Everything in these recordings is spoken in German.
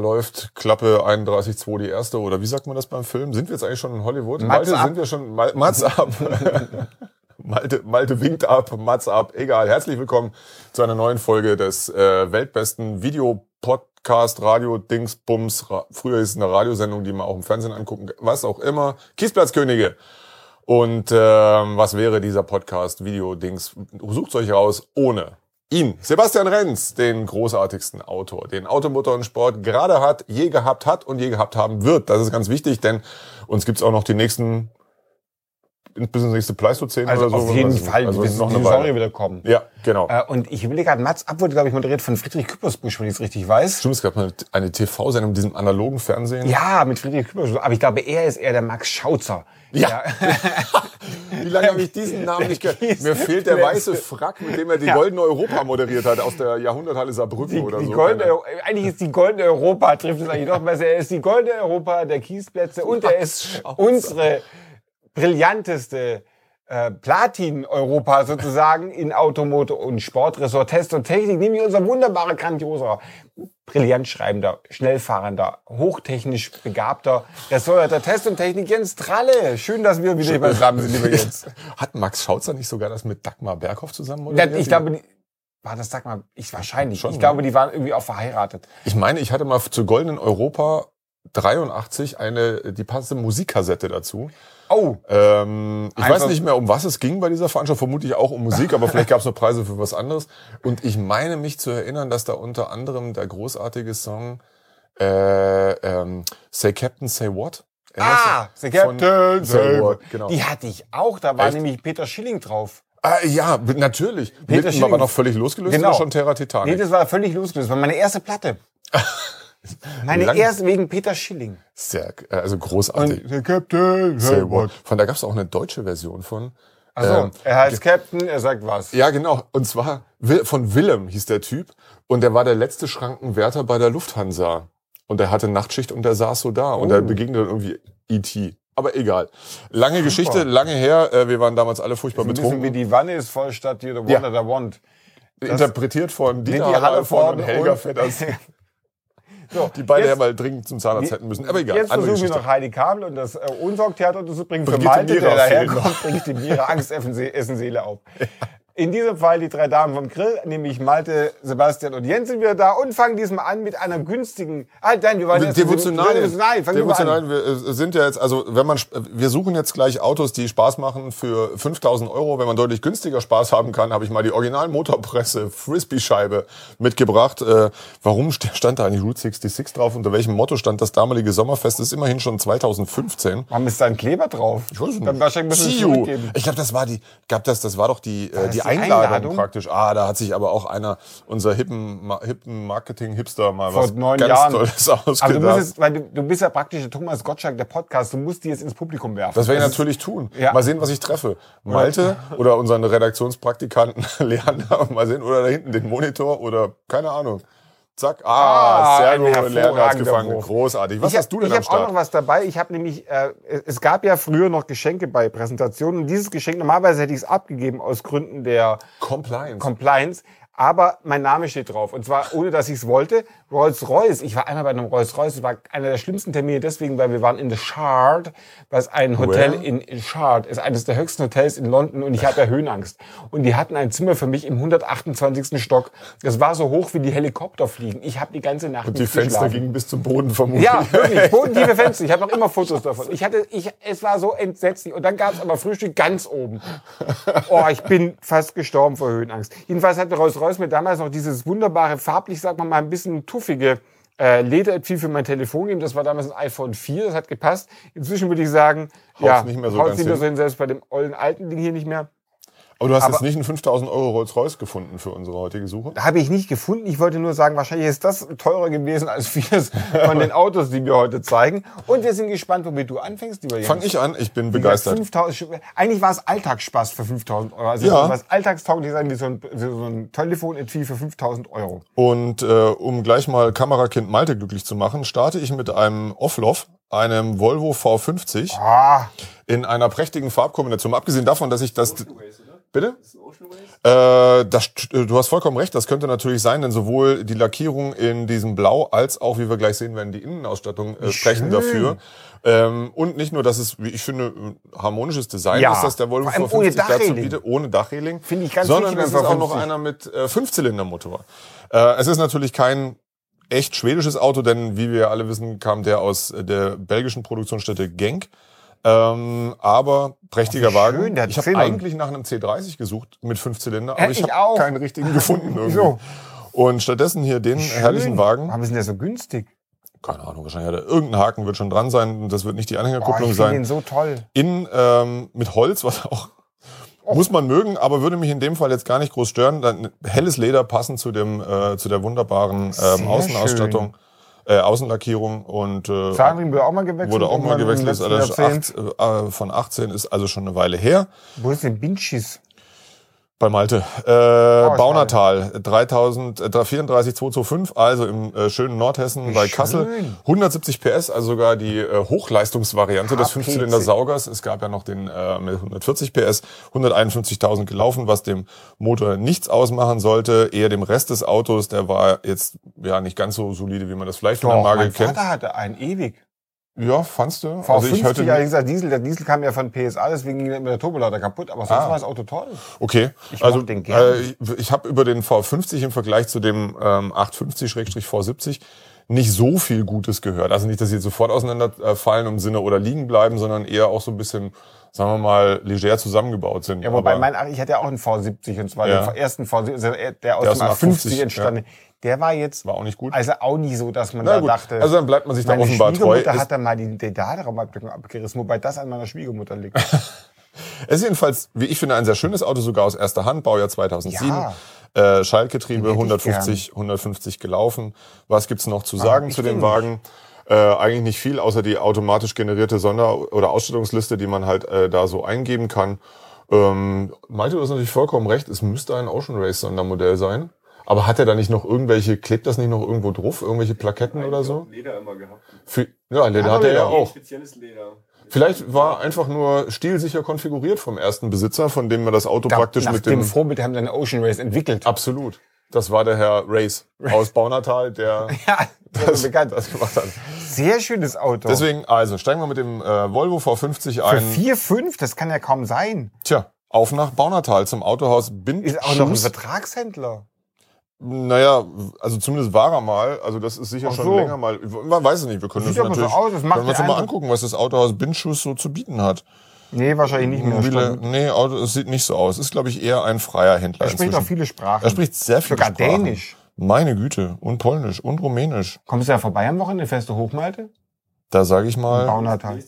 Läuft, Klappe 31.2 die erste oder wie sagt man das beim Film? Sind wir jetzt eigentlich schon in Hollywood? Mats Malte, ab. sind wir schon Mal, Mats ab. Malte, Malte winkt ab, Mats ab, egal. Herzlich willkommen zu einer neuen Folge des äh, weltbesten Videopodcast, Radio, Dingsbums. Ra früher ist es eine Radiosendung, die man auch im Fernsehen angucken, was auch immer. Kiesplatzkönige. Und ähm, was wäre dieser Podcast, Video-Dings? Sucht euch raus ohne ihn, Sebastian Renz, den großartigsten Autor, den Automotor und Sport gerade hat, je gehabt hat und je gehabt haben wird. Das ist ganz wichtig, denn uns gibt's auch noch die nächsten bis ins nächste Pleistozän Also oder so. auf jeden Also- Fall, also bis noch die eine Weile. wieder kommen. Ja, genau. Äh, und ich will gerade, Mats Ab wurde, glaube ich, moderiert von Friedrich Küppersbusch, wenn ich es richtig weiß. Stimmt, es gab eine, eine TV-Sendung mit diesem analogen Fernsehen. Ja, mit Friedrich Küppersbusch. Aber ich glaube, er ist eher der Max Schauzer. Ja. Wie lange habe ich diesen Namen nicht gehört? Mir fehlt der weiße Frack, mit dem er die Ja. Goldene Europa moderiert hat, aus der Jahrhunderthalle Saarbrücken Die, oder die so. goldene, eigentlich ist die goldene Europa, trifft es eigentlich noch besser. Er ist die goldene Europa der Kiesplätze und er ist unsere brillanteste äh, Platin-Europa sozusagen in Automotor und Sportressort, Test und Technik, nämlich unser wunderbarer, grandioser, brillant schreibender, schnellfahrender, hochtechnisch begabter Ressort der Test und Technik Jens Tralle. Schön, dass wir wieder beisammen sind, lieber Jens. Hat Max Schautzer nicht sogar das mit Dagmar Berghoff zusammen moderiert? ich glaube, war das, sag mal, ich wahrscheinlich. Schon, ich ne? glaube, die waren irgendwie auch verheiratet. Ich meine, ich hatte mal zur Goldenen Europa 83 eine, die passende Musikkassette dazu. Oh, Ähm, ich Einfach- weiß nicht mehr, um was es ging bei dieser Veranstaltung, vermutlich auch um Musik, aber vielleicht gab es noch Preise für was anderes. Und ich meine mich zu erinnern, dass da unter anderem der großartige Song äh, ähm, Say Captain, Say What? Erinnerst du? Ah, The Von Captain, Say What, genau. Die hatte ich auch, da war Echt? nämlich Peter Schilling drauf. Ah, ja, natürlich. Peter Peter Schilling. aber noch völlig losgelöst Genau. oder schon Terra Nee, Titanic? das war völlig losgelöst. Das war meine erste Platte. Meine Lang- erste wegen Peter Schilling. Sehr, äh, also großartig. The Captain, Say What. Von da gab es auch eine deutsche Version von. Also, Ähm, er heißt Captain, er sagt was. Ja, genau. Und zwar von Willem hieß der Typ. Und der war der letzte Schrankenwärter bei der Lufthansa. Und er hatte Nachtschicht und der saß so da. Und Oh. er begegnete irgendwie E.T. Aber egal. Lange Geschichte, lange her. Äh, Wir waren damals alle furchtbar Ein bisschen wie betrunken. die Wanne ist voll statt die the Ja. Wonder der Want. Interpretiert von Dieter Hallervorden und Helga und- Vetters. So, Die beide jetzt, ja mal dringend zum Zahnarzt hätten müssen. Aber egal, Jetzt versuchen wir noch Heidi Kabel und das äh, Unsorgtheater unterzubringen. Für Brigitte Malte, der daherkommt, bringt die Mira Angst, essen, Se- essen Seele auf. In diesem Fall die drei Damen vom Grill, nämlich Malte, Sebastian und Jens sind wieder da und fangen diesmal an mit einer günstigen... Ah, nein, wir waren erst... Devotional. Devotional, fangen wir mal Devotional. an. Wir äh, sind ja jetzt, also wenn man, wir suchen jetzt gleich Autos, die Spaß machen für 5000 Euro. Wenn man deutlich günstiger Spaß haben kann, habe ich mal die Original Motorpresse Frisbee-Scheibe mitgebracht. Äh, warum st- stand da eigentlich Route 66 drauf? Unter welchem Motto stand das damalige Sommerfest? Das ist immerhin schon 2015. Warum ist da ein Kleber drauf? Ich weiß es Dann nicht. wahrscheinlich wir Ziu. zurückgeben. Ich glaube, das war die, gab das, das war doch die, äh, die, die Einladung, Einladung? praktisch. Ah, da hat sich aber auch einer, unser hippen, hippen Marketing-Hipster mal Vor was neun ganz Jahren. Tolles Aber du ausgedacht. musst jetzt, weil du, du bist ja praktisch der Thomas Gottschalk der Podcast, du musst die jetzt ins Publikum werfen. Das werde ich natürlich tun. Ja. Mal sehen, was ich treffe. Malte oder unseren Redaktionspraktikanten Leander. Mal sehen, oder da hinten den Monitor oder keine Ahnung. Zack. Ah, Ah, sehr ein gut. Leander hat's hervorragender gefangen. Wurf. Großartig. Was ich hast du denn ich am hab auch noch was dabei. Ich habe nämlich, äh, es gab ja früher noch Geschenke bei Präsentationen. Und dieses Geschenk, normalerweise hätte ich es abgegeben aus Gründen der Compliance. Compliance. Aber mein Name steht drauf. Und zwar, ohne dass ich es wollte, Rolls-Royce. Ich war einmal bei einem Rolls-Royce. Das war einer der schlimmsten Termine deswegen, weil wir waren in The Shard, was ein Hotel Where? in, in Shard ist, eines der höchsten Hotels in London. Und ich hatte Höhenangst. Und die hatten ein Zimmer für mich im 128. Stock. Das war so hoch wie die Helikopter fliegen. Ich habe die ganze Nacht Und die Fenster geschlafen. gingen bis zum Boden vermutlich. Ja, wirklich. Bodentiefe Fenster. Ich habe noch immer Fotos davon. Ich hatte, ich, es war so entsetzlich. Und dann gab es aber Frühstück ganz oben. Oh, ich bin fast gestorben vor Höhenangst. Jedenfalls hatte Rolls-Royce mir damals noch dieses wunderbare, farblich, sag mal mal, ein bisschen tuffige äh, Lederetui für mein Telefon gegeben. Das war damals ein iPhone 4, das hat gepasst. Inzwischen würde ich sagen, Haut's ja, nicht mehr so haut's nicht mehr hin. so hin, selbst bei dem ollen alten Ding hier nicht mehr. Aber du hast Aber- jetzt nicht einen 5000 Euro Rolls-Royce gefunden für unsere heutige Suche? Habe ich nicht gefunden. Ich wollte nur sagen, wahrscheinlich ist das teurer gewesen als vieles von den Autos, die wir heute zeigen. Und wir sind gespannt, womit du anfängst, lieber Jens. Fang ich an, ich bin begeistert. gesagt, 5000 eigentlich war es Alltagsspaß für 5000 Euro. Also Ja. was alltagstauglich sein wie so ein, wie so ein Telefonetui für 5000 Euro. Und äh, um gleich mal Kamerakind Malte glücklich zu machen, starte ich mit einem Offloff, einem Volvo V50 Ah, in einer prächtigen Farbkombination. Abgesehen davon, dass ich das Bitte? Äh, das, du hast vollkommen recht, das könnte natürlich sein, denn sowohl die Lackierung in diesem Blau als auch, wie wir gleich sehen werden, die Innenausstattung äh, sprechen dafür. Ähm, und nicht nur, dass es, wie ich finde, ein harmonisches Design Ja. ist, dass der Volvo Vor allem ohne 450 dazu bietet, ohne Dachreling. Finde ich ganz Sondern es ist auch noch 450. einer mit äh, Fünfzylindermotor. Äh, es ist natürlich kein echt schwedisches Auto, denn wie wir alle wissen, kam der aus äh, der belgischen Produktionsstätte Genk. Ähm, aber prächtiger wie Wagen. schön, der hat ich habe eigentlich nach einem C30 gesucht mit fünf Zylinder, aber ich, ich habe keinen richtigen gefunden irgendwie. Wieso? Und stattdessen hier den herrlichen Wagen. Warum ist denn der so günstig? Keine Ahnung, wahrscheinlich hat er irgendein Haken wird schon dran sein. Das wird nicht die Anhängerkupplung ich finde sein. den so toll. In ähm, mit Holz, was auch muss man mögen, aber würde mich in dem Fall jetzt gar nicht groß stören. Dann helles Leder passend zu dem äh, zu der wunderbaren ähm, Außenausstattung, äh, Außenlackierung und äh, Zahnring wurde auch mal gewechselt. wurde auch mal gewechselt. Jahrzehnt. acht, äh, von 18 ist also schon eine Weile her. Wo ist denn Binchis? Bei Malte. Äh, Oh, Baunatal, 3000, äh, 34225, also im äh, schönen Nordhessen bei schön. Kassel. 170 PS, also sogar die äh, Hochleistungsvariante des HPC. Fünfzylinder-Saugers. Es gab ja noch den äh, mit 140 PS, 151.000 gelaufen, was dem Motor nichts ausmachen sollte, eher dem Rest des Autos. Der war jetzt ja nicht ganz so solide, wie man das vielleicht von der Doch, Marke mein kennt. Vater hatte einen ewig. Ja, fandst du? V50 also ich hatte allerdings der Diesel. Der Diesel kam ja von PSA, deswegen ging der Turbolader kaputt. Aber sonst Ah. war das Auto toll. Okay, Ich also den äh, ich, habe über den V50 im Vergleich zu dem ähm, 850-V70 nicht so viel Gutes gehört. Also nicht, dass sie jetzt sofort auseinanderfallen im Sinne oder liegen bleiben, sondern eher auch so ein bisschen, sagen wir mal, leger zusammengebaut sind. Ja, wobei Aber mein, ich hatte ja auch einen V70 und zwar Ja. den ersten V70, also der aus Der dem aus dem A50 A50, entstanden. Der war jetzt war auch nicht gut. also auch nie so, dass man Na da gut, dachte. also dann bleibt man sich da meine offenbar treu. Schwiegermutter Es, hat dann mal die, die Laderaumabdeckung abgerissen, wobei das an meiner Schwiegermutter liegt. es ist jedenfalls, wie ich finde, ein sehr schönes Auto, sogar aus erster Hand, Baujahr 2007. Ja. Äh, Schaltgetriebe, Den hätte ich 150, 150 gelaufen. Was gibt's noch zu sagen ich zu dem Wagen? Äh, eigentlich nicht viel, außer die automatisch generierte Sonder- oder Ausstattungsliste, die man halt äh, da so eingeben kann. Ähm, Malte, du hast natürlich vollkommen recht, es müsste ein Ocean Race Sondermodell sein. Aber hat er da nicht noch irgendwelche, klebt das nicht noch irgendwo drauf, irgendwelche Plaketten oder so? Leder immer gehabt. Für, ja, Leder Hat hat er ja auch. Spezielles Leder. Vielleicht war einfach nur stilsicher konfiguriert vom ersten Besitzer, von dem wir das Auto praktisch Nach mit dem dem... Vorbild haben eine Ocean Race entwickelt. Absolut. Das war der Herr Race aus Baunatal, der Ja, das bekannt. das gemacht hat. Sehr schönes Auto. Deswegen, also steigen wir mit dem äh, Volvo V50 Für ein. 4,5, das kann ja kaum sein. Tja, auf nach Baunatal zum Autohaus Bind. Ist auch noch ein Vertragshändler. Naja, also zumindest war er mal. Also das ist sicher Ach schon so. länger mal. Man weiß es nicht. Wir können Sieht uns aber so natürlich aus, das macht können wir uns mal angucken, was das Autohaus Bindschuss so zu bieten hat. Nee, wahrscheinlich nicht mehr. Mobile, Stimmt. nee, Auto, es sieht nicht so aus. Ist, glaube ich, eher ein freier Händler Er spricht auch viele Sprachen. Er spricht sehr viele Sogar Sprachen. Dänisch. Meine Güte. Und Polnisch und Rumänisch. Kommst du ja vorbei am Wochenende, fährst du Hochmalte? Da sage ich mal. Baunatal.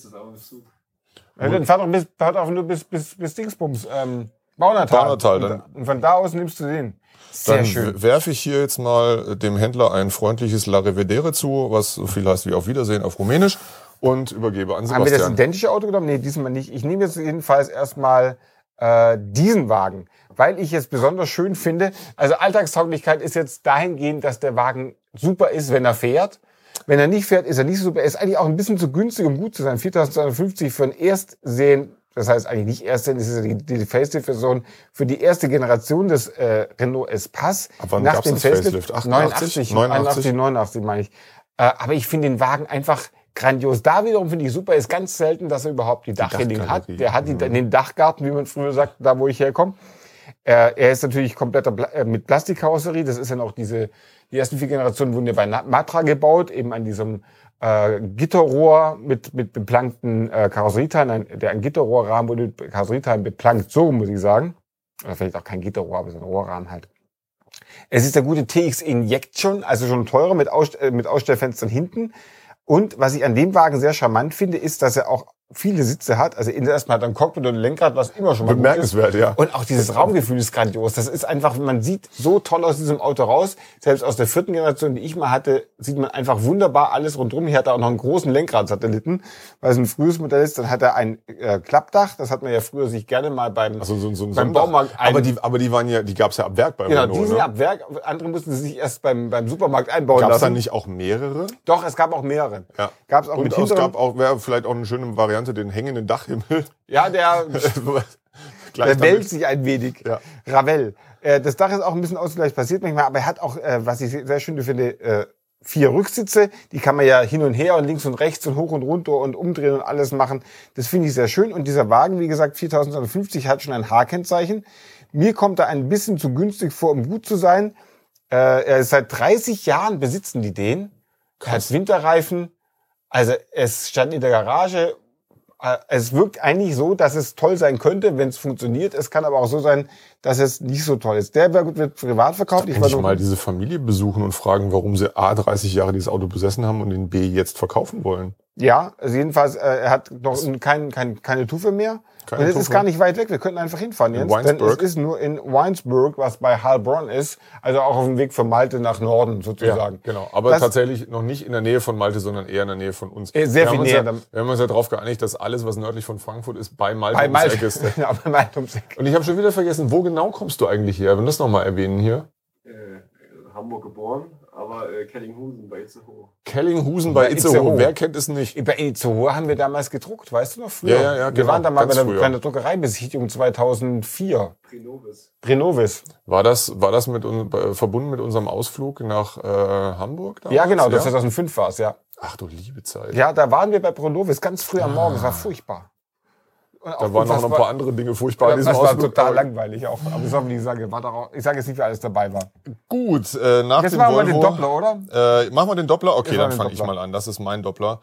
Ja, dann fahr doch bis, fahr doch nur bis, bis, bis Dingsbums, ähm, Baunatal. Baunatal, und, dann- und von da aus nimmst du den. Sehr Dann schön. werfe ich hier jetzt mal dem Händler ein freundliches La Revedere zu, was so viel heißt wie auf Wiedersehen auf Rumänisch und übergebe an Haben wir das Sebastian. identische Auto genommen? Nee, diesmal nicht. Ich nehme jetzt jedenfalls erstmal äh, diesen Wagen, weil ich es besonders schön finde. Also Alltagstauglichkeit ist jetzt dahingehend, dass der Wagen super ist, wenn er fährt. Wenn er nicht fährt, ist er nicht so super. Er ist eigentlich auch ein bisschen zu günstig, um gut zu sein. 4.250 für ein Erstsehen, das heißt eigentlich nicht Erstsehen, das ist ja die, die Facelift-Version für die erste Generation des äh, Renault Espace. Ab wann gab's das Facelift? 89, 89? 89, 89 meine ich. Äh, aber ich finde den Wagen einfach grandios. Da wiederum finde ich super, ist ganz selten, dass er überhaupt die Dachreling hat. Der hat die, den Dachgarten, wie man früher sagt, da wo ich herkomme. Äh, er ist natürlich kompletter Pla äh, mit Plastikkarosserie. Das ist ja noch diese, die ersten vier Generationen wurden ja bei Matra gebaut, eben an diesem äh, Gitterrohr mit, mit beplankten äh, Karosserieteilen. Ein, der ein Gitterrohrrahmen wurde mit Karosserieteilen beplankt, so muss ich sagen. Oder vielleicht auch kein Gitterrohr, aber so ein Rohrrahmen halt. Es ist der gute TX Injection, also schon teurer mit, Aus, äh, mit Ausstellfenstern hinten. Und was ich an dem Wagen sehr charmant finde, ist, dass er auch viele Sitze hat. Also erstmal hat er ein Cockpit und ein Lenkrad, was immer schon mal. Bemerkenswert, ja. Und auch dieses Raumgefühl ist grandios. Das ist einfach, man sieht so toll aus diesem Auto raus. Selbst aus der vierten Generation, die ich mal hatte, sieht man einfach wunderbar alles rundherum. Hier hat er auch noch einen großen Lenkradsatelliten, weil es ein frühes Modell ist. Dann hat er ein äh, Klappdach. Das hat man ja früher sich gerne mal beim, Also so, so ein beim. Baumarkt ein- aber die, aber die waren ja, die gab's ja ab Werk bei Genau, Renault. die sind ne? ab Werk. Andere mussten sie sich erst beim, beim Supermarkt einbauen Gab's lassen. da nicht auch mehrere? Doch, es gab auch mehrere. Ja. Gab's auch Und mit es gab auch, wäre vielleicht auch eine schöne Variante, den hängenden Dachhimmel. Ja, der, Der wälzt sich ein wenig. Ja. Ravel. Äh, das Dach ist auch ein bisschen ausgleich passiert manchmal, aber er hat auch, äh, was ich sehr schön finde, äh, vier Rücksitze. Die kann man ja hin und her und links und rechts und hoch und runter und umdrehen und alles machen. Das finde ich sehr schön. Und dieser Wagen, wie gesagt, 4250 hat schon ein H-Kennzeichen. Mir kommt er ein bisschen zu günstig vor, um gut zu sein. Äh, er ist seit 30 Jahren besitzen die den. Er hat Winterreifen. Also es stand in der Garage. Äh, Es wirkt eigentlich so, dass es toll sein könnte, wenn es funktioniert. Es kann aber auch so sein, dass es nicht so toll ist. Der wird privat verkauft. Ich war Endlich nur- mal diese Familie besuchen und fragen, warum sie A, 30 Jahre dieses Auto besessen haben und den B jetzt verkaufen wollen. Ja, also jedenfalls, äh, er hat noch kein, kein, keine Tufe mehr. Keine und es ist gar nicht weit weg. Wir könnten einfach hinfahren, In Jens. Denn es ist nur in Weinsberg, was bei Heilbronn ist. Also auch auf dem Weg von Malte nach Norden sozusagen. genau. Aber Das- tatsächlich noch nicht in der Nähe von Malte, sondern eher in der Nähe von uns. Äh, sehr wir viel haben uns näher Ja, wir haben uns ja darauf geeinigt, dass alles, was nördlich von Frankfurt ist, bei Malte, Bei ums Malte. Eck ist. Genau, bei Malte ums Eck. Und ich habe schon wieder vergessen, wo genau kommst du eigentlich her? Wenn wir das nochmal erwähnen hier. äh, Hamburg geboren, aber äh, Kellinghusen bei Itzehoe. Kellinghusen bei Bei Itzehoe. Itzehoe. Wer kennt es nicht? Bei Itzehoe haben wir damals gedruckt, weißt du noch? Früher. Ja, ja, ja, Wir genau, waren da mal bei der Druckereibesichtigung 2004. Prinovis. Renovis. War das, war das mit, äh, verbunden mit unserem Ausflug nach äh, Hamburg? damals? Ja, genau, das 2005 war es, ja. Ach du liebe Zeit. Ja, da waren wir bei Pronovis ganz früh am Morgen. Es war furchtbar. Ah. Da waren noch ein paar andere Dinge furchtbar in das diesem war Ausflug. total langweilig auch. Aber das war, wie ich sage, war auch, ich sage jetzt nicht, wer alles dabei war. Gut, äh, nach Jetzt dem machen wir den Volvo, Doppler, oder? Äh, machen wir den Doppler? Okay, Jetzt dann wir fange ich Doppler. mal an. Das ist mein Doppler.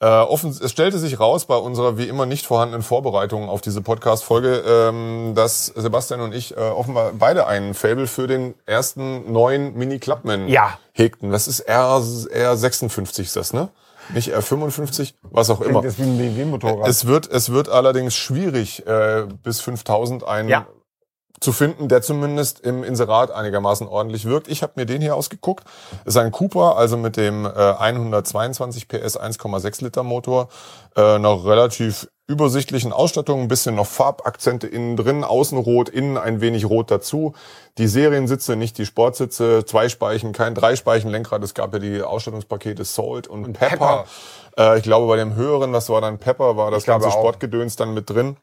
Äh, offen, es stellte sich raus bei unserer wie immer nicht vorhandenen Vorbereitung auf diese Podcast-Folge, ähm, dass Sebastian und ich äh, offenbar beide einen Fable für den ersten neuen Mini Clubman Ja. hegten. Das ist R, R56 ist das, ne? Nicht R55, was auch immer. Das ist wie ein BMW-Motorrad. Es wird, es wird allerdings schwierig, äh, bis 5000 einen Ja. Zu finden, der zumindest im Inserat einigermaßen ordentlich wirkt. Ich habe mir den hier ausgeguckt. Das ist ein Cooper, also mit dem äh, 122 PS 1,6 Liter Motor, äh, einer relativ übersichtlichen Ausstattung, ein bisschen noch Farbakzente innen drin, außen rot, innen ein wenig rot dazu. Die Seriensitze, nicht die Sportsitze, zwei Speichen, kein Dreispeichen Lenkrad. Es gab ja die Ausstattungspakete Salt und, Pepper. Äh, ich glaube, bei dem höheren, das war dann Pepper, war das ganze. Sportgedöns dann mit drin.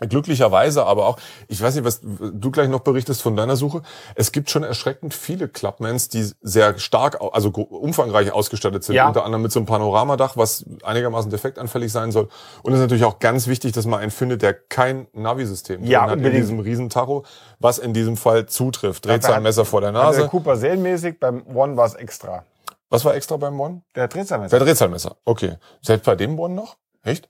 Glücklicherweise aber auch, ich weiß nicht, was du gleich noch berichtest von deiner Suche. Es gibt schon erschreckend viele Clubmans, die sehr stark, also umfangreich ausgestattet sind. Ja. Unter anderem mit so einem Panoramadach, was einigermaßen defektanfällig sein soll. Und es ist natürlich auch ganz wichtig, dass man einen findet, der kein Navi-System Ja, hat in diesem Riesentacho, was in diesem Fall zutrifft. Drehzahlmesser vor der Also der Nase. Cooper serienmäßig, beim One war es extra. Was war extra beim One? Der Drehzahlmesser. Der Drehzahlmesser. Okay. Selbst bei dem One noch? Echt?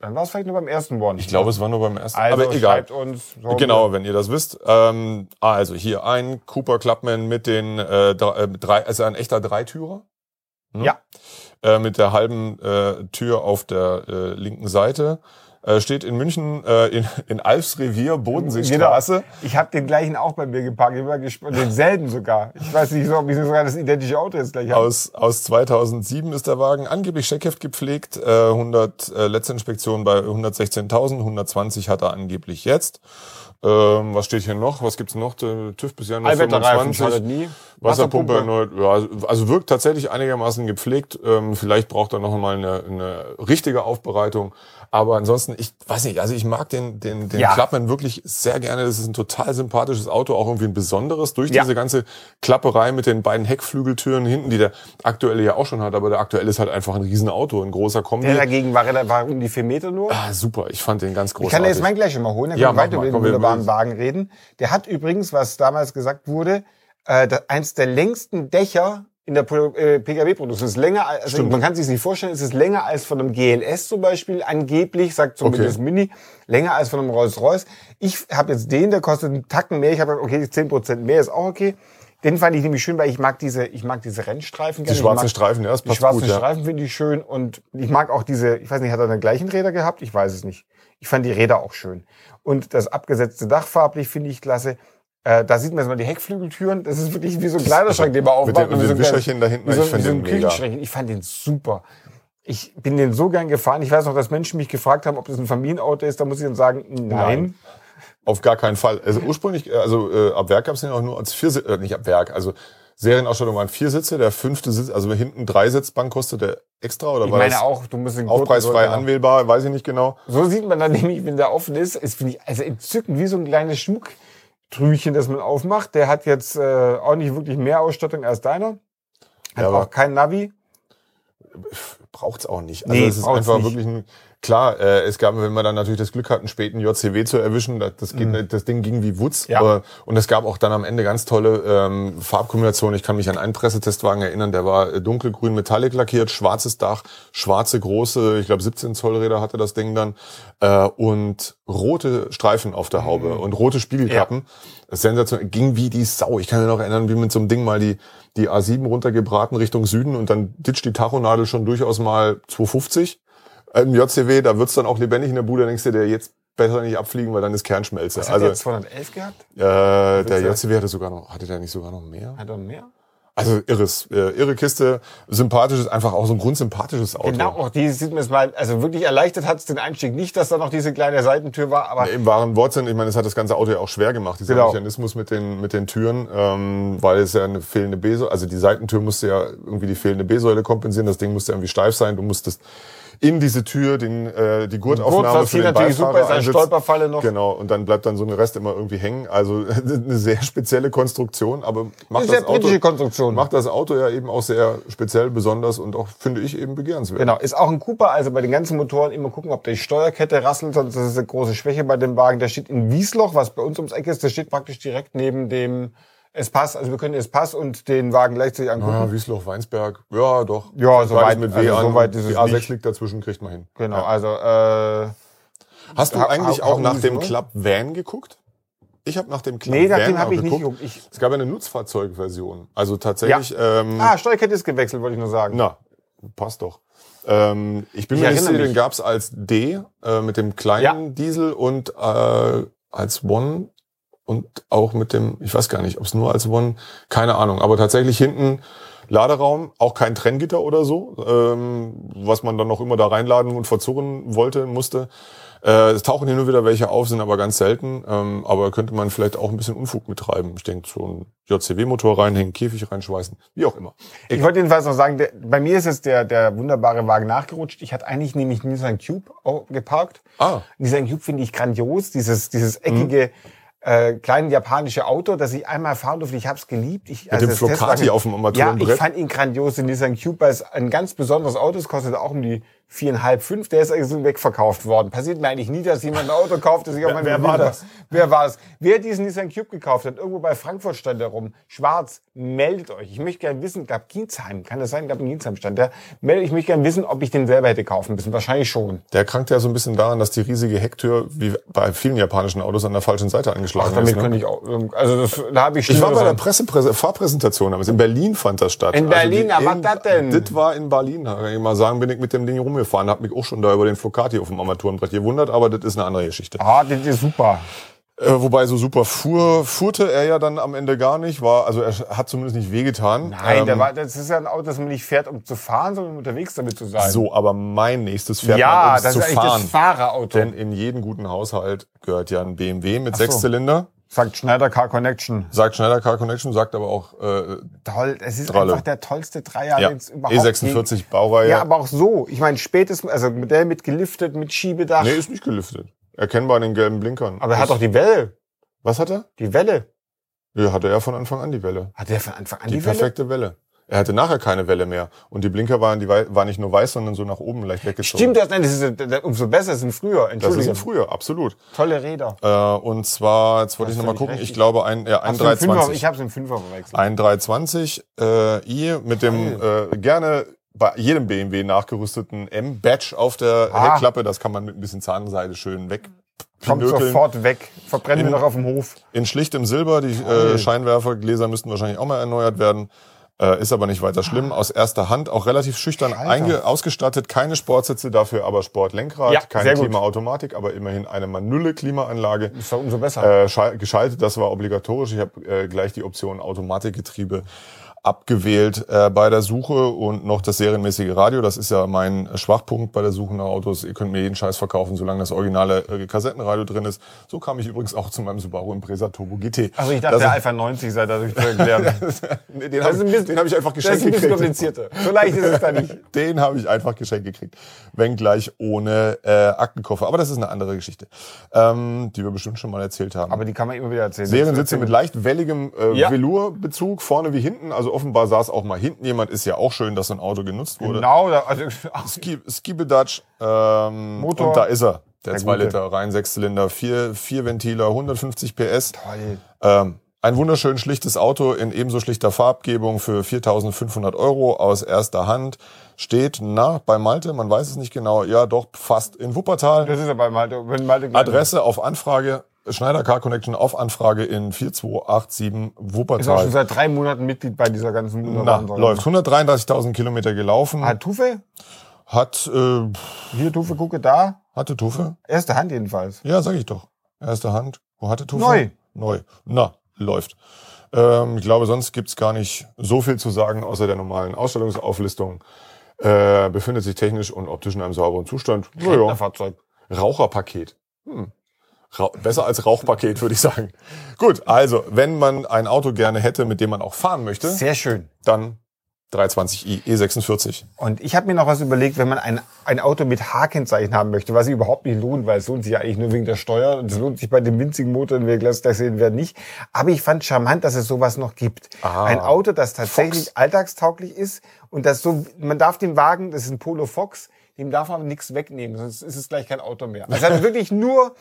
Dann war es vielleicht nur beim ersten One. Ich glaube, es war nur beim ersten. also aber egal. schreibt uns. so- Genau, wenn ihr das wisst. Ähm, also hier ein Cooper Clubman mit den äh, drei, äh, drei also ein echter Dreitürer. Hm? Ja. Äh, mit der halben äh, Tür auf der äh, linken Seite. Äh, steht in München äh, in, in Alfs Revier, Bodenseestraße. Genau. Ich habe den gleichen auch bei mir geparkt. Ich gespannt. Denselben sogar. Ich weiß nicht, ob ich sogar das identische Auto jetzt gleich habe. Aus, aus 2007 ist der Wagen angeblich Scheckheft gepflegt, äh, 100 äh, Letzinspektion bei 116.000, 120 hat er angeblich jetzt. Ähm, was steht hier noch? Was gibt's noch? Der TÜV bis Januar Allwetterreifen 25. schadet nie. Wasserpumpe Wasserpumpe. erneut. Ja, also wirkt tatsächlich einigermaßen gepflegt. Ähm, vielleicht braucht er noch mal eine, eine richtige Aufbereitung. Aber ansonsten, ich weiß nicht, also ich mag den, den, den Ja. Clubman wirklich sehr gerne. Das ist ein total sympathisches Auto, auch irgendwie ein besonderes. Durch Ja. diese ganze Klapperei mit den beiden Heckflügeltüren hinten, die der aktuelle ja auch schon hat. Aber der aktuelle ist halt einfach ein Riesenauto, ein großer Kombi. Der dagegen war, war um die vier Meter nur. ah, super, ich fand den ganz Ich großartig. kann dir jetzt meinen gleich schon mal holen, dann Ja, können wir weiter mal. über den wunderbaren Wagen reden. Der hat übrigens, was damals gesagt wurde, äh, eins der längsten Dächer in der Pro- äh, Pkw-Produktion. Es ist länger, als- also man kann sich nicht vorstellen, es ist länger als von einem GLS zum Beispiel, angeblich, sagt zumindest Okay. Mini, länger als von einem Rolls-Royce. Ich habe jetzt den, der kostet einen Tacken mehr. Ich habe gesagt, okay, 10% mehr ist auch okay. Den fand ich nämlich schön, weil ich mag diese, ich mag diese Rennstreifen die gerne. Ich schwarzen mag, Streifen, ja, das die passt schwarzen gut, ja. Streifen finde ich schön und ich mag auch diese, ich weiß nicht, hat er den gleichen Räder gehabt? Ich weiß es nicht. Ich fand die Räder auch schön. Und das abgesetzte Dach farblich finde ich klasse. Äh, da sieht man jetzt mal die Heckflügeltüren. Das ist wirklich wie so ein Kleiderschrank, den man aufmacht. mit ein kleines- Wischerchen da hinten, Wie so, ich wie so den mega. Ich fand den super. Ich bin den so gern gefahren. Ich weiß noch, dass Menschen mich gefragt haben, ob das ein Familienauto ist. Da muss ich dann sagen, nein. Nein. Auf gar keinen Fall. Also ursprünglich, äh, also äh, ab Werk gab es den auch nur als vier, äh, nicht ab Werk, also Serienausstattung waren vier Sitze, der fünfte Sitz, also hinten drei Sitzbank kostet der extra oder Ich war meine auch, du musst den aufpreisfrei so- anwählbar, weiß ich nicht genau. So sieht man dann nämlich, wenn der offen ist, ist finde ich also entzückend, wie so ein kleines Schmucktrüchen, das man aufmacht. Der hat jetzt äh, auch nicht wirklich mehr Ausstattung als deiner. Hat Ja, auch kein Navi. braucht's auch nicht. Also Nee, es ist einfach nicht. wirklich ein klar, äh, es gab, wenn man dann natürlich das Glück hat, einen späten JCW zu erwischen, das, das, geht, das Ding ging wie Wutz. Mhm. Ja. Aber, und es gab auch dann am Ende ganz tolle ähm, Farbkombinationen. Ich kann mich an einen Pressetestwagen erinnern, der war äh, dunkelgrün Metallic lackiert, schwarzes Dach, schwarze große, ich glaube 17 Zoll Räder hatte das Ding dann äh, und rote Streifen auf der Haube Mhm. und rote Spiegelkappen. Das Sensation ging wie die Sau. Ich kann mir noch erinnern, wie mit so einem Ding mal die die A7 runtergebraten Richtung Süden und dann ditcht die Tachonadel schon durchaus mal 250 im JCW, da wird's dann auch lebendig in der Bude, denkst du dir jetzt besser nicht abfliegen, weil dann ist Kernschmelze. Was hat also der jetzt 211 gehabt? äh, der. JCW hatte sogar noch, hatte der nicht sogar noch mehr? Hat er mehr? Also irres, äh, irre Kiste, sympathisches, einfach auch so ein grundsympathisches Auto. Genau, auch die sieht man es mal, also wirklich erleichtert hat es den Einstieg nicht, dass da noch diese kleine Seitentür war, aber Im wahren Wortsinn, ich meine, es hat das ganze Auto ja auch schwer gemacht, dieser Genau. Mechanismus mit den, mit den Türen, ähm, weil es ja eine fehlende B-Säule, also die Seitentür musste ja irgendwie die fehlende B-Säule kompensieren, das Ding musste irgendwie steif sein, du musstest in diese Tür den, äh, die Gurtaufnahme für den natürlich Beifahrer super ist, einsetzen. Stolperfalle noch. Genau, und dann bleibt dann so ein Rest immer irgendwie hängen. Also eine sehr spezielle Konstruktion, aber macht Eine das, Auto, macht das Auto ja eben auch sehr speziell, besonders und auch, finde ich, eben begehrenswert. Genau, ist auch ein Cooper, also bei den ganzen Motoren immer gucken, ob die Steuerkette rasselt, sonst ist es eine große Schwäche bei dem Wagen. Der steht in Wiesloch, was bei uns ums Eck ist, der steht praktisch direkt neben dem Espace, also wir können den Espace und den Wagen gleichzeitig angucken. Ja, Wiesloch, Weinsberg, ja doch. Ja, so Beides weit- mit W also an. so weit ist es Die A6 nicht. liegt dazwischen, kriegt man hin. Genau, Ja. also äh, Hast du eigentlich auch nach dem? Club Van geguckt? Ich habe nach dem Club nee, nach Van dem habe auch ich nicht geguckt. Ich, Es gab ja eine Nutzfahrzeugversion. Also tatsächlich, ähm, ah, Steuerkette ist gewechselt, wollte ich nur sagen. na, passt doch. Ähm, ich bin Ich mir nicht sicher, den gab's als D äh, mit dem kleinen Ja. Diesel und äh, als One und auch mit dem, ich weiß gar nicht, ob es nur als One, keine Ahnung, aber tatsächlich hinten Laderaum, auch kein Trenngitter oder so, ähm, was man dann noch immer da reinladen und verzurren wollte, musste. Äh, es tauchen hier nur wieder welche auf, sind aber ganz selten. Ähm, aber könnte man vielleicht auch ein bisschen Unfug mittreiben. Ich denke, so ein JCW-Motor reinhängen, Käfig reinschweißen, wie auch immer. Ich wollte jedenfalls noch sagen, der, bei mir ist jetzt der, der wunderbare Wagen nachgerutscht. Ich hatte eigentlich nämlich Nissan Cube geparkt. Ah, Nissan Cube finde ich grandios, dieses, dieses eckige, äh, kleine japanische Auto, das ich einmal fahren durfte. Ich habe es geliebt. Ich, Mit dem das Flocati auf dem Ja, Armaturenbrett. ich fand ihn grandios, den Nissan Cube, weil es ein ganz besonderes Auto ist, kostet auch um die viereinhalb, fünf. Der ist also wegverkauft worden. Passiert mir eigentlich nie, dass jemand ein Auto kauft, das sich auf Wer- meine wer war das? Wer war es? Wer diesen Nissan Cube gekauft hat, irgendwo bei Frankfurt stand er rum, schwarz, meldet euch. Ich möchte gerne wissen, gab Ginsheim, kann das sein? Gab in Ginsheim stand der. Meldet, ich möchte gerne wissen, ob ich den selber hätte kaufen müssen. Wahrscheinlich schon. der krankt ja so ein bisschen daran, dass die riesige Hecktür, wie bei vielen japanischen Autos, an der falschen Seite angeschlagen Ach, damit ist. ne? könnte ich auch, also das, da habe ich Ich war bei der. Presse Fahrpräsentation, aber in Berlin fand das statt. Also In Berlin, die- aber was das denn? Das war in Berlin, kann ich mal sagen, bin ich mit dem Ding rumgefahren, hab mich auch schon da über den Flocati auf dem Armaturenbrett gewundert, aber das ist eine andere Geschichte. Ah, das ist super. Äh, wobei so super fuhr, fuhrte er ja dann am Ende gar nicht, war, also er hat zumindest nicht wehgetan. Nein, Ähm, der war, das ist ja ein Auto, das man nicht fährt, um zu fahren, sondern um unterwegs damit zu sein. so, aber mein nächstes fährt ja, man, um das zu ist fahren. das Fahrerauto. Denn in jeden guten Haushalt gehört ja ein BMW mit so. Sechszylinder. Sagt Schneider Car Connection. Sagt Schneider Car Connection, sagt aber auch äh, Toll, es ist Dralle. einfach der tollste Dreier, ja, den es überhaupt E46 gibt. Baureihe. Ja, aber auch so. Ich meine, spätestens, also Modell mit geliftet, mit Schiebedach. nee, ist nicht gelüftet. Erkennbar an den gelben Blinkern. aber er hat doch die Welle. Was hat er? Die Welle. Ja, hatte er von Anfang an die Welle. Hat er von Anfang an Die, die, Welle? perfekte Welle. Er hatte nachher keine Welle mehr. Und die Blinker waren, die waren nicht nur weiß, sondern so nach oben leicht weggezogen. Stimmt, das, nein, das ist äh, umso besser, das sind früher. Das Entschuldigung. ein früher, absolut. Tolle Räder. Äh, und zwar, jetzt wollte ich nochmal gucken, recht? ich glaube ein, ja, ein Hast du einen Fünfer- 320. Ich habe es im Fünfer verwechselt. Ein 320 äh, i mit dem äh, gerne bei jedem BMW nachgerüsteten M-Badge auf der Ah. Heckklappe. Das kann man mit ein bisschen Zahnseide schön weg. Kommt sofort weg. Verbrennen wir noch auf dem Hof. In schlichtem Silber. Die äh, Scheinwerfergläser müssten wahrscheinlich auch mal erneuert werden. Äh, ist aber nicht weiter schlimm. Aus erster Hand auch relativ schüchtern ausgestattet. Keine Sportsitze, dafür aber Sportlenkrad. Ja, keine. Klimaautomatik, aber immerhin eine Manulle-Klimaanlage. Ist doch umso besser. Äh, schal- geschaltet, das war obligatorisch. Ich habe äh, gleich die Option Automatikgetriebe abgewählt äh, bei der Suche und noch das serienmäßige Radio. Das ist ja mein Schwachpunkt bei der Suche nach Autos. Ihr könnt mir jeden Scheiß verkaufen, solange das originale äh, Kassettenradio drin ist. So kam ich übrigens auch zu meinem Subaru Impreza Turbo GT. Also ich dachte, Das- der Alpha 90 sei dadurch zu erklären. Nee, den habe ich, den hab ich einfach Das ist geschenkt ein bisschen gekriegt. komplizierter. So leicht ist es da nicht. Den habe ich einfach geschenkt gekriegt. Wenngleich ohne äh, Aktenkoffer. Aber das ist eine andere Geschichte, ähm, die wir bestimmt schon mal erzählt haben. Aber die kann man immer wieder erzählen. Seriensitze mit leicht welligem äh, Ja. Velourbezug, vorne wie hinten. Also offenbar saß auch mal hinten jemand. Ist ja auch schön, dass so ein Auto genutzt wurde. Genau, da- also, Ski, Skibedatsch. Ähm, Motor. Und da ist er. Der Der 2 gute. Liter rein, 6 Zylinder, 4, vier Ventiler, 150 PS. toll. Ähm, ein wunderschön schlichtes Auto in ebenso schlichter Farbgebung für 4.500 Euro aus erster Hand. Steht na bei Malte, man weiß es nicht genau. Ja, doch fast in Wuppertal. Das ist ja bei Malte. Wenn Malte Adresse auf Anfrage, Schneider Car Connection auf Anfrage in 4287 ist auch schon Wuppertal. seit drei Monaten Mitglied bei dieser ganzen Na, läuft. 133.000 Kilometer gelaufen. Hat Tufe? Hat, äh, Hier, Tufe, gucke da. hatte Tuffe? Erste Hand jedenfalls. Ja, sag ich doch. Erste Hand. Wo hatte Tuffe? Neu. Neu. Na, läuft. Ähm, ich glaube, sonst gibt's gar nicht so viel zu sagen, außer der normalen Ausstellungsauflistung. Äh, befindet sich technisch und optisch in einem sauberen Zustand. Naja. Fahrzeug. Raucherpaket. Hm. Besser als Rauchpaket, würde ich sagen. Gut, also, wenn man ein Auto gerne hätte, mit dem man auch fahren möchte, Sehr schön. dann 320i E46. Und ich habe mir noch was überlegt, wenn man ein, ein Auto mit H-Kennzeichen haben möchte, was sich überhaupt nicht lohnt, weil es lohnt sich ja eigentlich nur wegen der Steuer und es lohnt sich bei dem winzigen Motor, den wir gleich sehen werden, nicht. Aber ich fand charmant, dass es sowas noch gibt. Ah. ein Auto, das tatsächlich Fox. alltagstauglich ist und das so, man darf den Wagen, das ist ein Polo Fox, dem darf man nichts wegnehmen, sonst ist es gleich kein Auto mehr. Also es hat wirklich nur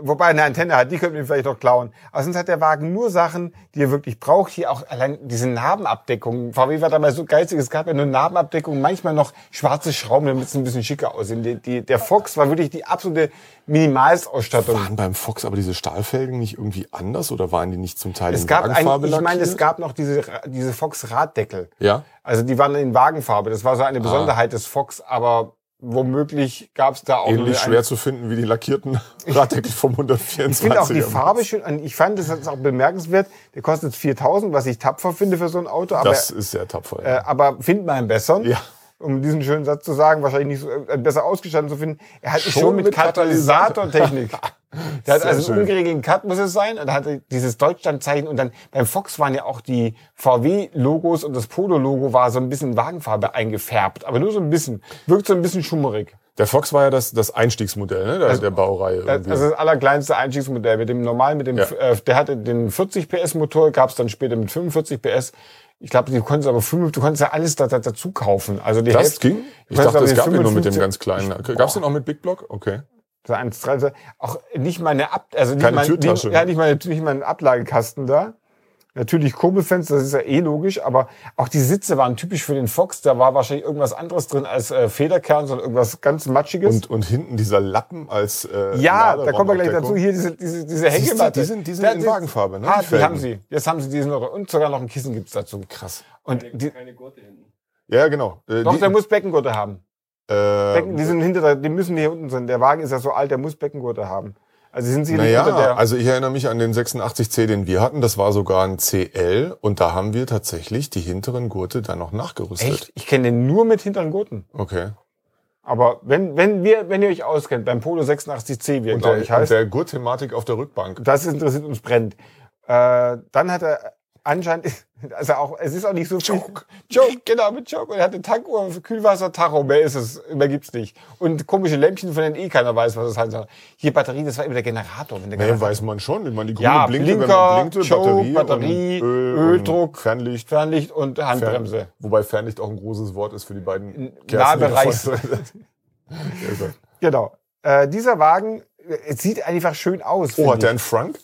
Wobei er eine Antenne hat, die könnten wir vielleicht noch klauen. Aber sonst hat der Wagen nur Sachen, die er wirklich braucht. Hier auch allein diese Narbenabdeckung. VW war damals so geizig, es gab ja nur Narbenabdeckung, manchmal noch schwarze Schrauben, damit es ein bisschen schicker aussehen. Die, die, der Fox war wirklich die absolute Minimalsausstattung. Waren beim Fox aber diese Stahlfelgen nicht irgendwie anders oder waren die nicht zum Teil Es in gab ein, Wagenfarbe ich meine, es gab noch diese, diese Fox Raddeckel. Ja. Also die waren in Wagenfarbe. Das war so Ah. eine Besonderheit des Fox, aber womöglich gab es da auch Ähnlich schwer zu finden wie die lackierten Radeckel vom 124. Ich finde auch die Farbe schön. Ich fand, das ist auch bemerkenswert. Der kostet 4000, was ich tapfer finde für so ein Auto. Aber, Das ist sehr tapfer. äh, aber findet man einen besseren. Ja. Um diesen schönen Satz zu sagen, wahrscheinlich nicht so äh, besser ausgestattet zu finden. Er hat Schon schon, mit, mit Katalysatortechnik. Der hat Sehr also einen ungeregelten Cut muss es sein. Und er hatte dieses Deutschlandzeichen. Und dann beim Fox waren ja auch die VW-Logos und das Polo-Logo war so ein bisschen Wagenfarbe eingefärbt. Aber nur so ein bisschen. Wirkt so ein bisschen schummerig. Der Fox war ja das, das Einstiegsmodell ne, der, der Baureihe. Das Irgendwie. ist das allerkleinste Einstiegsmodell. Mit dem normalen, mit dem, Ja. äh, der hatte den 40 PS Motor, gab es dann später mit 45 PS. Ich glaube, du konntest aber 5, du konntest ja alles da, da, dazu kaufen. Also die das Hälfte- ging? Ich dachte, es gab den nur mit dem 55 ganz kleinen. Gab es den auch mit Big Block? Okay. So 1,3, auch nicht mal eine Ab, also nicht Keine mal, Türtasche. Nicht, ja, nicht mal, nicht mal ein Ablagekasten da. Natürlich Kurbelfenster, das ist ja eh logisch, aber auch die Sitze waren typisch für den Fox. Da war wahrscheinlich irgendwas anderes drin als äh, Federkern, sondern irgendwas ganz Matschiges. Und, und hinten dieser Lappen als äh, Ja, da kommen wir gleich dazu. Hier diese, diese, diese Hängematte. die sind- die sind Da- in Wagenfarbe, ne, Ah, die die haben sie. Jetzt haben sie diesen noch. Und sogar noch ein Kissen gibt's dazu. Krass. Und Keine, die, keine Gurte hinten. Ja, genau. Äh, doch, die, der muss Beckengurte haben. Äh, Becken, die sind hinter der, die müssen hier unten sein. Der Wagen ist ja so alt, der muss Beckengurte haben. Also sind sicherlich Naja, unter der. also ich erinnere mich an den 86C, den wir hatten. Das war sogar ein CL und da haben wir tatsächlich die hinteren Gurte dann noch nachgerüstet. Echt? Ich kenne den nur mit hinteren Gurten. Okay. Aber wenn, wenn wir, wenn ihr euch auskennt, beim Polo 86C, wie er Und glaube ich und heißt, der Gurtthematik auf der Rückbank. das interessiert uns brennt. Äh, dann hat er anscheinend, also auch, es ist auch nicht so viel. Joke. Joke, genau, mit Joke. Und er hat eine Tankuhr, Kühlwasser, Tacho, mehr ist es, mehr gibt's nicht. Und komische Lämpchen, von denen eh keiner weiß, was es sein soll. Hier Batterie, das war immer der Generator. Wenn der Nee, Generator weiß man schon. Ich meine, die grüne ja, blinkte, Blinker, wenn man blinkte, Choke, Batterie, Batterie, Öl, Öldruck, Fernlicht. Fernlicht und Handbremse. Fern, wobei Fernlicht auch ein großes Wort ist für die beiden Nahbereichs- Also, Genau. Äh, dieser Wagen, äh, es sieht einfach schön aus. oh, hat der einen Frank?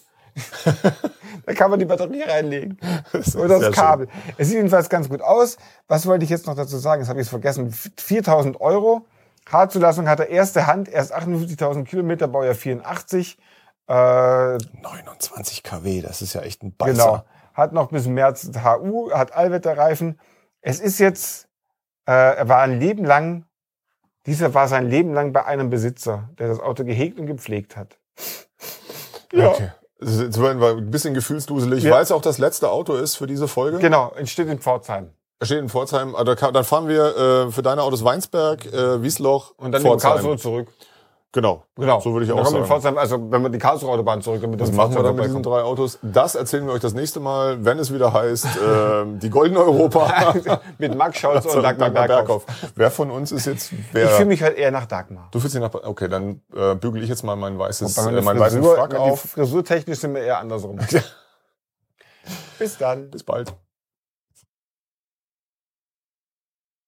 Da kann man die Batterie reinlegen. ist Oder das Kabel. Es sieht jedenfalls ganz gut aus. Was wollte ich jetzt noch dazu sagen? Das habe ich jetzt vergessen. 4000 Euro. Haarzulassung hat er erste Hand, erst 58.000 Kilometer, Baujahr 84. Äh, 29 kW, das ist ja echt ein Beißer. genau. Hat noch bis März HU, hat Allwetterreifen. Es ist jetzt, äh, er war ein Leben lang, dieser war sein Leben lang bei einem Besitzer, der das Auto gehegt und gepflegt hat. Ja. Okay. Jetzt werden wir ein bisschen gefühlsduselig, Ja. weil es auch das letzte Auto ist für diese Folge. Genau, entsteht in Pforzheim. Steht in Pforzheim, also dann fahren wir äh, für deine Autos Weinsberg, äh, Wiesloch Und dann in Pforzheim. Karlsruhe zurück. Genau. Genau. So würde ich auch sagen. Pforzheim, also wenn wir die Karlsruhe Autobahn zurück, damit das machen wir dann mit diesen drei Autos? Das erzählen wir euch das nächste Mal, wenn es wieder heißt, ähm, die Goldene Europa. Mit Max Scholz und Dagmar Berghoff. Wer von uns ist jetzt wer? Ich fühle mich halt eher nach Dagmar. du fühlst dich nach. Okay, dann äh, bügel ich jetzt mal mein weißes, äh, meiner meinen weißen Frack auf. Frisurtechnisch sind wir eher andersrum. Bis dann. Bis bald.